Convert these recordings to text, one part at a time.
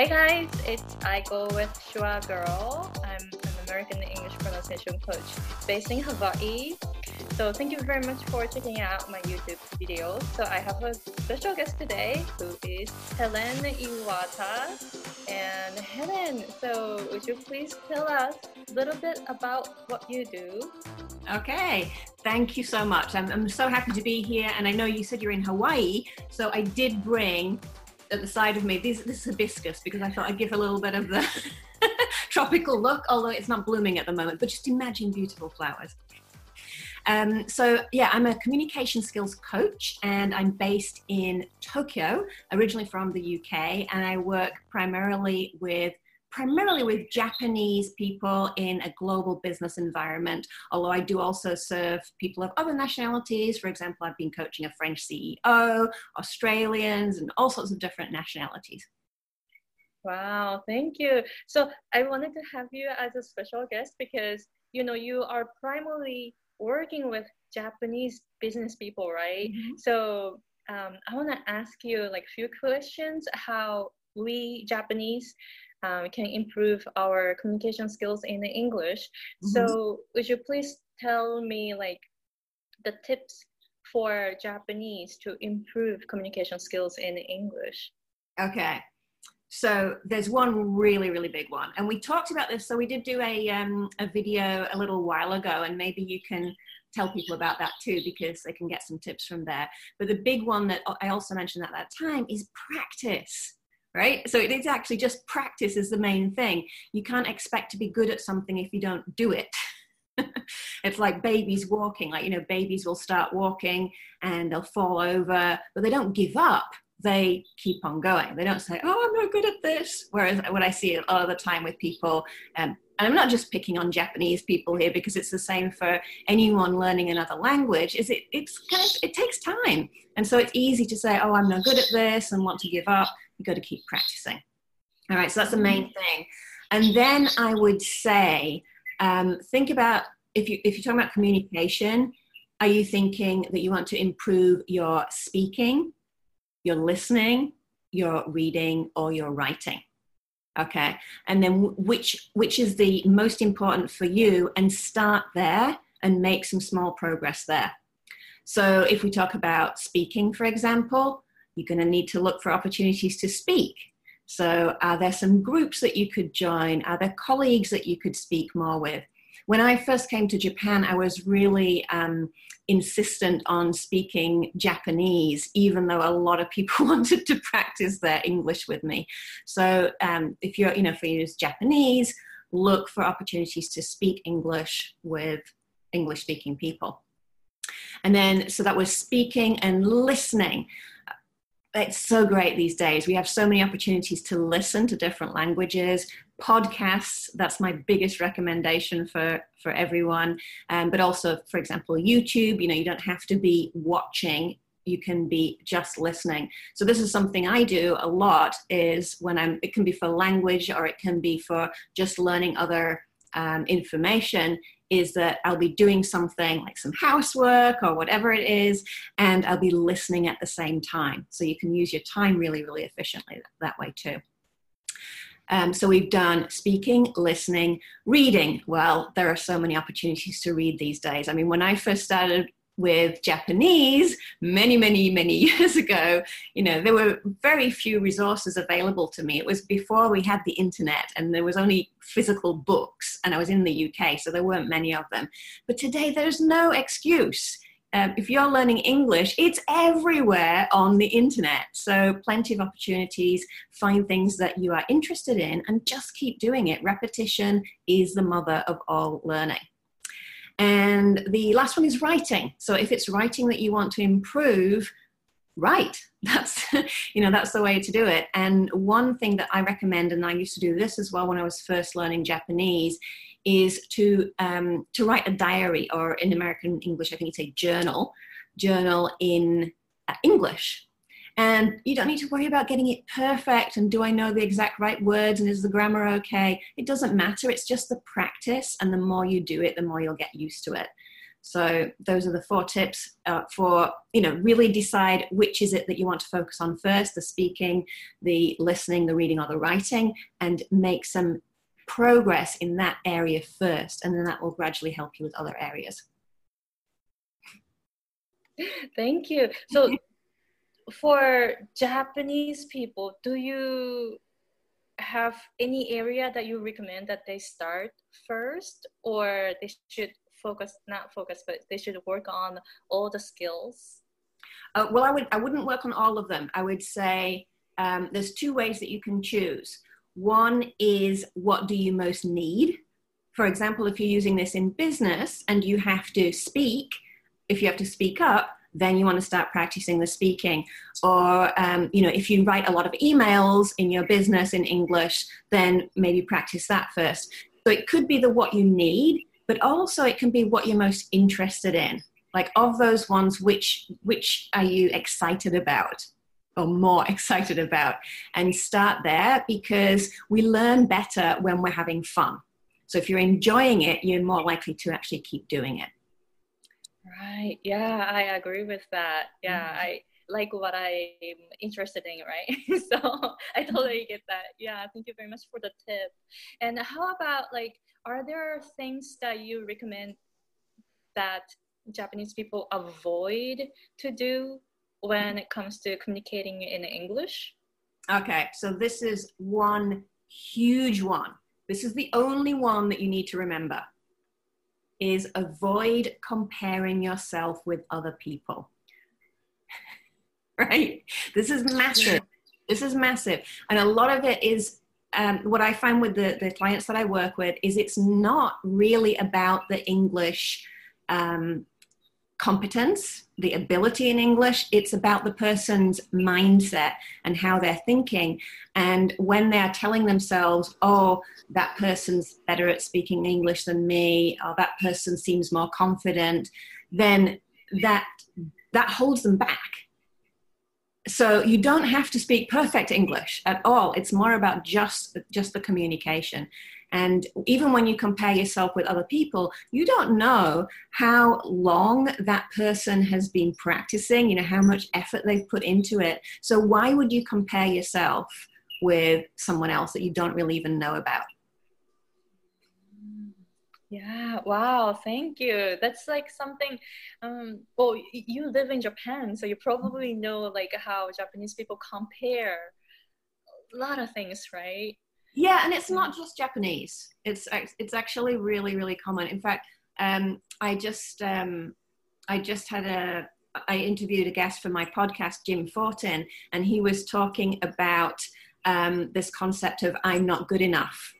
Hey guys, it's Aiko with Shua Girl. I'm an American English pronunciation coach based in Hawaii. So thank you very much for checking out my YouTube videos. So I have a special guest today who is Helen Iwata. And Helen, so would you please tell us a little bit about what you do? Okay, thank you so much. I'm, I'm so happy to be here. And I know you said you're in Hawaii, so I did bring at the side of me this, this hibiscus because I thought I'd give a little bit of the tropical look, although it's not blooming at the moment. But just imagine beautiful flowers. Um, so yeah, I'm a communication skills coach, and I'm based in Tokyo, originally from the UK, and I work primarily with primarily with Japanese people in a global business environment, although I do also serve people of other nationalities. For example, I've been coaching a French CEO, Australians, and all sorts of different nationalities. Wow, thank you. So I wanted to have you as a special guest because you know you are primarily working with Japanese business people, right? Mm-hmm. So um, I want to ask you like a few questions how we Japanese um, can improve our communication skills in English. Mm-hmm. So would you please tell me like the tips for Japanese to improve communication skills in English? Okay. So there's one really, really big one, and we talked about this. So we did do a um, a video a little while ago, and maybe you can tell people about that too because they can get some tips from there. But the big one that I also mentioned at that time is practice right? So it is actually just practice is the main thing. You can't expect to be good at something if you don't do it. it's like babies walking, like, you know, babies will start walking and they'll fall over, but they don't give up. They keep on going. They don't say, oh, I'm not good at this. Whereas what I see a lot of the time with people, um, and I'm not just picking on Japanese people here because it's the same for anyone learning another language, is it, it's kind of, it takes time. And so it's easy to say, oh, I'm not good at this and want to give up you've got to keep practicing. All right, so that's the main thing. And then I would say, um, think about if you if you're talking about communication, are you thinking that you want to improve your speaking, your listening, your reading, or your writing? Okay, and then which which is the most important for you, and start there and make some small progress there. So if we talk about speaking, for example, you're going to need to look for opportunities to speak. So, are there some groups that you could join? Are there colleagues that you could speak more with? When I first came to Japan, I was really um, insistent on speaking Japanese, even though a lot of people wanted to practice their English with me. So, um, if you're, you know, if you use Japanese, look for opportunities to speak English with English speaking people. And then, so that was speaking and listening it's so great these days. We have so many opportunities to listen to different languages. Podcasts, that's my biggest recommendation for, for everyone. Um, but also, for example, YouTube, you know, you don't have to be watching you can be just listening so this is something i do a lot is when i'm it can be for language or it can be for just learning other um, information is that I'll be doing something like some housework or whatever it is, and I'll be listening at the same time. So you can use your time really, really efficiently that way too. Um, so we've done speaking, listening, reading. Well, there are so many opportunities to read these days. I mean, when I first started with Japanese many, many, many years ago, you know, there were very few resources available to me. It was before we had the internet and there was only physical books and I was in the UK, so there weren't many of them. But today there's no excuse. Um, if you're learning English, it's everywhere on the internet. So, plenty of opportunities. Find things that you are interested in and just keep doing it. Repetition is the mother of all learning. And the last one is writing. So if it's writing that you want to improve, write. That's you know that's the way to do it. And one thing that I recommend, and I used to do this as well when I was first learning Japanese, is to um, to write a diary or in American English, I think you say journal, journal in uh, English and you don't need to worry about getting it perfect and do I know the exact right words and is the grammar okay? It doesn't matter. It's just the practice. And the more you do it, the more you'll get used to it. So those are the four tips uh, for, you know, really decide which is it that you want to focus on first, the speaking, the listening, the reading or the writing, and make some progress in that area first. And then that will gradually help you with other areas. Thank you. So for Japanese people, do you have any area that you recommend that they start first? Or they should focus not focus but they should work on all the skills? Uh, well i would i wouldn't work on all of them. I would say um, there's two ways that you can choose. One is what do you most need? For example if you're using this in business and you have to speak if you have to speak up then you want to start practicing the speaking. Or, um, you know, if you write a lot of emails in your business in English, then maybe practice that first. So it could be the what you need, but also it can be what you're most interested in. Like of those ones, which which are you excited about? or more excited about and start there because we learn better when we're having fun. So if you're enjoying it, you're more likely to actually keep doing it. Right. Yeah, I agree with that. Yeah, mm-hmm. I like what I'm interested in, right? so I totally get that. Yeah, thank you very much for the tip. And how about like, are there things that you recommend that Japanese people avoid to do when it comes to communicating in English? Okay, so this is one huge one. This is the only one that you need to remember is avoid comparing yourself with other people. right? This is massive. This is massive. And a lot of it is um, what I find with the, the clients that I work with is it's not really about the English um, competence, the ability in English. It's about the person's mindset and how they're thinking. And when they're telling themselves, oh, that person's better at speaking English than me, or that person seems more confident, then that that holds them back. So you don't have to speak perfect English at all. It's more about just just the communication. And even when you compare yourself with other people, you don't know how long that person has been practicing, you know, how much effort they've put into it. So why would you compare yourself with someone else that you don't really even know about? Yeah, wow, thank you. That's like something um well you live in Japan, so you probably know like how Japanese people compare a lot of things, right? Yeah, and it's not just Japanese. It's it's actually really really common. In fact, um, I just um, I just had a I interviewed a guest for my podcast, Jim Fortin, and he was talking about um, this concept of I'm not good enough.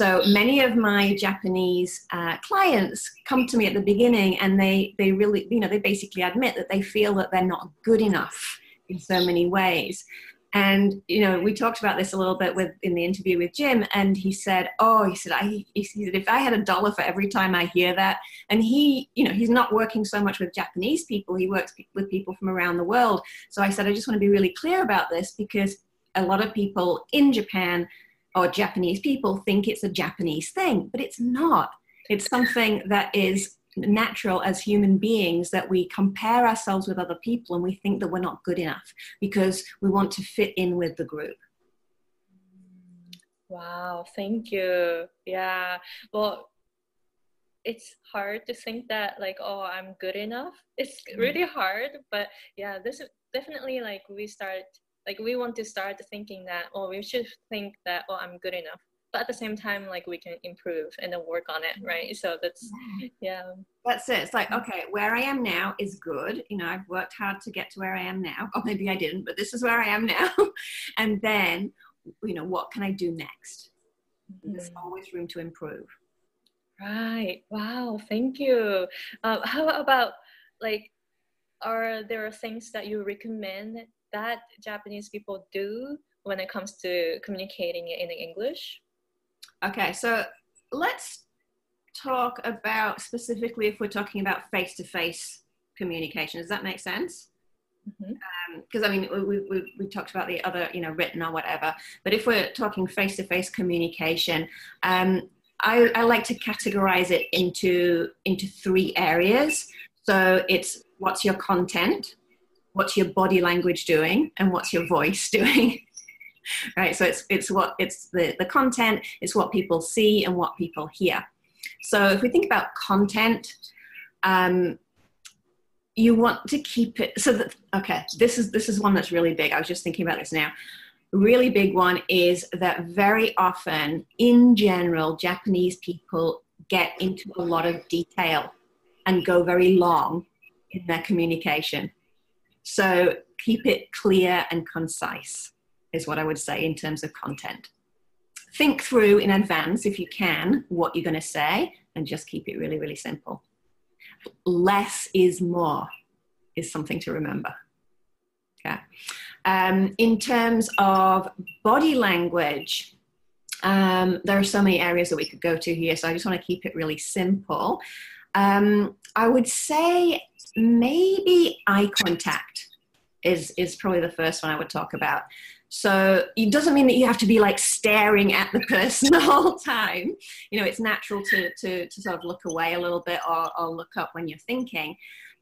So many of my Japanese uh, clients come to me at the beginning, and they they really you know they basically admit that they feel that they're not good enough in so many ways. And you know, we talked about this a little bit with in the interview with Jim, and he said, "Oh, he said, I, he said, if I had a dollar for every time I hear that." And he, you know, he's not working so much with Japanese people; he works with people from around the world. So I said, I just want to be really clear about this because a lot of people in Japan or Japanese people think it's a Japanese thing, but it's not. It's something that is natural as human beings that we compare ourselves with other people and we think that we're not good enough because we want to fit in with the group. Wow, thank you. Yeah. Well, it's hard to think that like oh i'm good enough it's mm-hmm. really hard but yeah this is definitely like we start like we want to start thinking that oh we should think that oh i'm good enough but at the same time like we can improve and then work on it right? So that's yeah. that's it. It's like okay where i am now is good. You know i've worked hard to get to where i am now. Or maybe i didn't but this is where i am now. And then you know what can i do next? Mm-hmm. there's always room to improve. Right. Wow. Thank you. Uh, how about like are there things that you recommend that japanese people do when it comes to communicating in english Okay, so let's talk about specifically if we're talking about face to face communication. Does that make sense? Because mm-hmm. um, I mean, we, we, we talked about the other, you know, written or whatever. But if we're talking face to face communication, um, I, I like to categorize it into into three areas. So it's what's your content, what's your body language doing, and what's your voice doing. Right. So it's it's what it's the the content, it's what people see and what people hear. So if we think about content, um, you want to keep it so that okay this is this is one that's really big i was just thinking about this now really big one is that very often in general japanese people get into a lot of detail and go very long in their communication so keep it clear and concise is what i would say in terms of content think through in advance if you can what you're going to say and just keep it really really simple less is more is something to remember. Okay. Um, in terms of body language, um, there are so many areas that we could go to here, so I just want to keep it really simple. Um, I would say maybe eye contact is is probably the first one I would talk about. So it doesn't mean that you have to be like staring at the person the whole time. You know, it's natural to, to, to sort of look away a little bit or, or look up when you're thinking,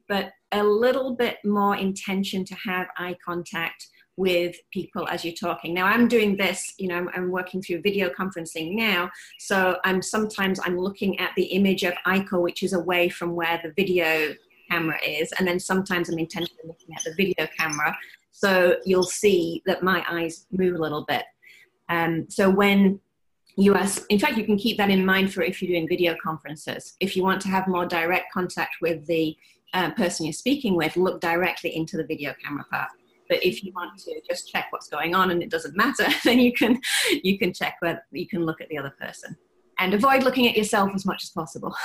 but a little bit more intention to have eye contact with people as you're talking. Now I'm doing this, you know, I'm, I'm, working through video conferencing now. So I'm sometimes I'm looking at the image of Aiko, which is away from where the video camera is. And then sometimes I'm intentionally looking at the video camera so you'll see that my eyes move a little bit. Um, so when you ask, in fact, you can keep that in mind for if you're doing video conferences. If you want to have more direct contact with the uh, person you're speaking with, look directly into the video camera part. But if you want to just check what's going on and it doesn't matter, then you can you can check where you can look at the other person and avoid looking at yourself as much as possible.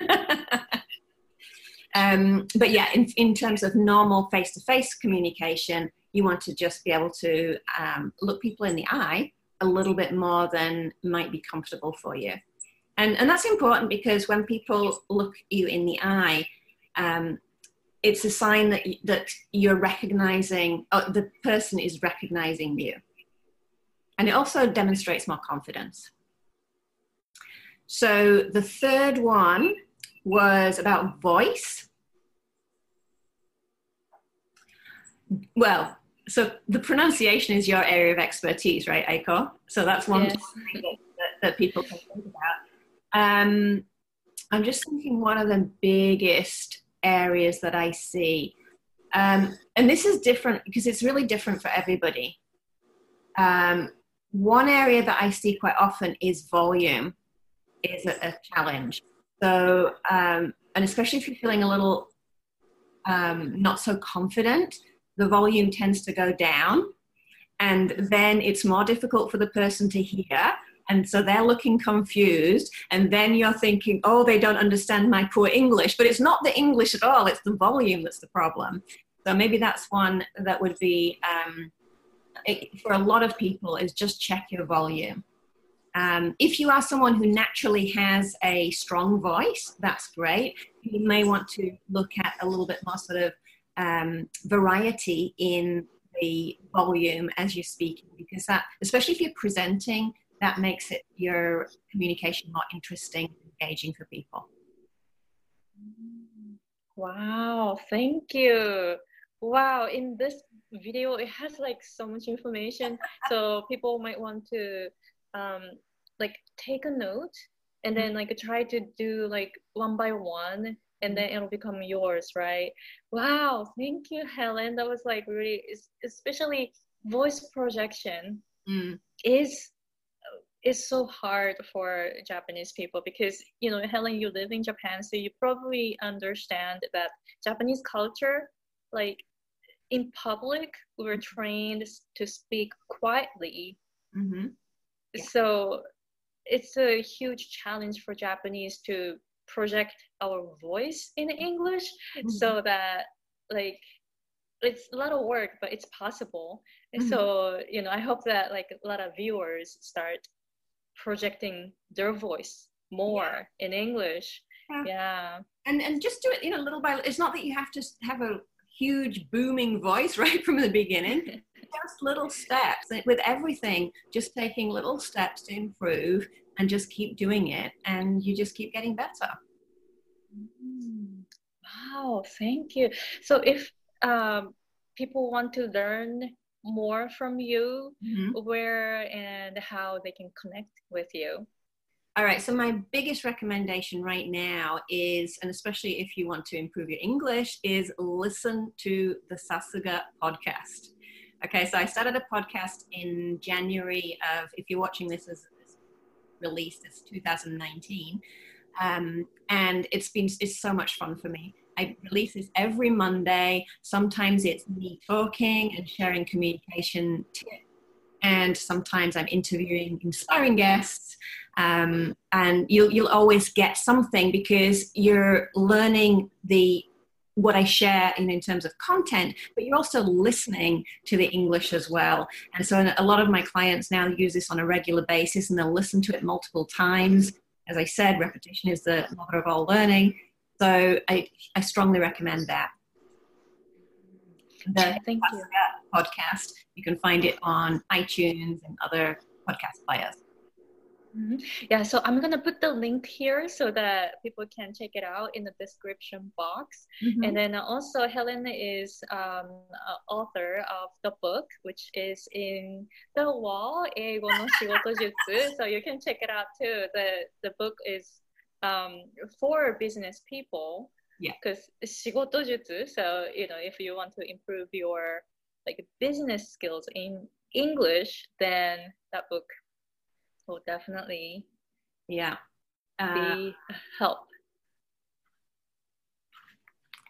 Um, but yeah, in, in terms of normal face to face communication, you want to just be able to um, look people in the eye a little bit more than might be comfortable for you. And, and that's important because when people look you in the eye, um, it's a sign that, that you're recognizing, oh, the person is recognizing you. And it also demonstrates more confidence. So the third one was about voice. Well, so the pronunciation is your area of expertise, right, Aiko? So that's one yes. that, that, people can think about. Um, I'm just thinking one of the biggest areas that I see, um, and this is different because it's really different for everybody. Um, one area that I see quite often is volume is a, a challenge. So, um, and especially if you're feeling a little um, not so confident, the volume tends to go down. And then it's more difficult for the person to hear. And so they're looking confused. And then you're thinking, oh, they don't understand my poor English. But it's not the English at all, it's the volume that's the problem. So maybe that's one that would be, um, it, for a lot of people, is just check your volume. Um, if you are someone who naturally has a strong voice, that's great. You may want to look at a little bit more sort of um, variety in the volume as you're speaking, because that, especially if you're presenting, that makes it your communication more interesting, engaging for people. Wow, thank you. Wow, in this video, it has like so much information, so people might want to um, like take a note and then like try to do like one by one and then it'll become yours right? Wow thank you helen. That was like really especially voice projection mm. is is so hard for japanese people because you know helen you live in japan so you probably understand that japanese culture like in public we're trained to speak quietly mm-hmm. Yeah. so it's a huge challenge for Japanese to project our voice in English mm-hmm. so that like it's a lot of work but it's possible mm-hmm. so you know i hope that like a lot of viewers start projecting their voice more yeah. in english yeah. yeah. and and just do it you know little by little it's not that you have to have a huge booming voice right from the beginning. just little steps with everything, just taking little steps to improve and just keep doing it, and you just keep getting better. Mm. Wow, thank you. So, if um, people want to learn more from you, mm-hmm. where and how they can connect with you? All right, so my biggest recommendation right now is, and especially if you want to improve your English, is listen to the Sasuga podcast. Okay, so I started a podcast in January of, if you're watching this as released, it's 2019. Um, and it's been, it's so much fun for me. I release this every Monday. Sometimes it's me talking and sharing communication tips and sometimes I'm interviewing inspiring guests. Um, and you'll you'll always get something because you're learning the what I share in, in terms of content, but you're also listening to the English as well. And so a lot of my clients now use this on a regular basis and they'll listen to it multiple times. As I said, repetition is the mother of all learning. So I, I strongly recommend that the Thank you podcast. You can find it on iTunes and other podcast players. Mm-hmm. Yeah, so I'm gonna put the link here so that people can check it out in the description box. Mm-hmm. And then also, Helen is um, author of the book, which is in the wall, Eigo no Shigoto Jutsu. So you can check it out too. The the book is um, for business people. Yeah. Because Shigoto Jutsu. So you know, if you want to improve your like business skills in english then that book will definitely yeah uh, be help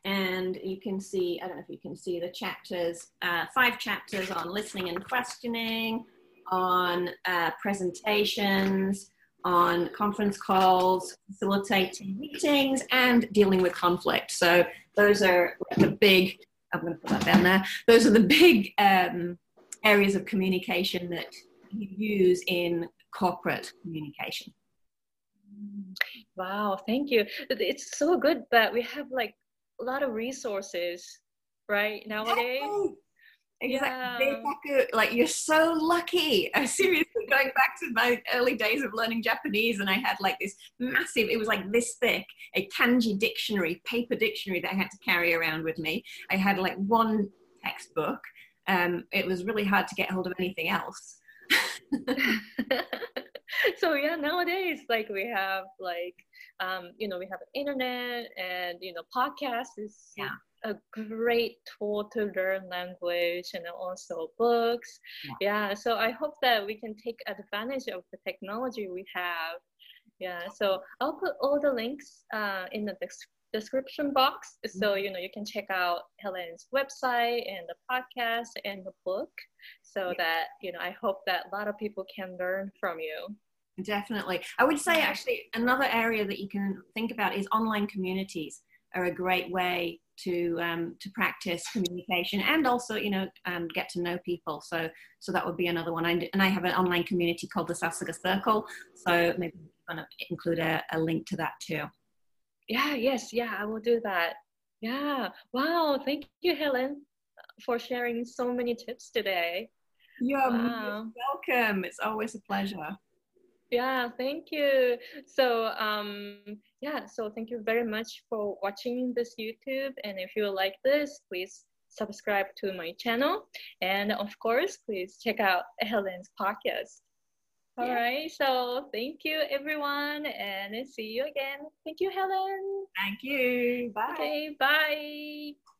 and you can see i don't know if you can see the chapters uh, five chapters on listening and questioning on uh, presentations on conference calls, facilitating meetings, and dealing with conflict. So those are the big, I'm going to put that down there, those are the big um, areas of communication that you use in corporate communication. Wow, thank you. It's so good that we have like a lot of resources right nowadays. Exactly. Yeah. Like you're so lucky. I seriously going back to my early days of learning Japanese, and I had like this massive, it was like this thick, a kanji dictionary, paper dictionary that I had to carry around with me. I had like one textbook. Um, it was really hard to get hold of anything else. so yeah, nowadays like we have like um, you know we have internet and you know podcast is yeah a great tool to learn language and also books. Yeah. yeah. so I hope that we can take advantage of the technology we have. Yeah, so I'll put all the links uh, in the description box so mm-hmm. you know you can check out Helen's website and the podcast and the book so yeah. that you know I hope that a lot of people can learn from you. Definitely. I would say actually another area that you can think about is online communities are a great way to um, to practice communication and also you know um, get to know people. So so that would be another one. I, and I have an online community called the Sasuga Circle. So maybe I'm gonna include a, a link to that too. Yeah yes yeah I will do that. Yeah wow thank you Helen for sharing so many tips today. You're wow. welcome. It's always a pleasure yeah, thank you. So, um, yeah, so thank you very much for watching this YouTube. And if you like this, please subscribe to my channel. And of course, please check out Helen's podcast. All yeah. right. So thank you, everyone, and see you again. Thank you, Helen. Thank you. Bye. Okay, bye.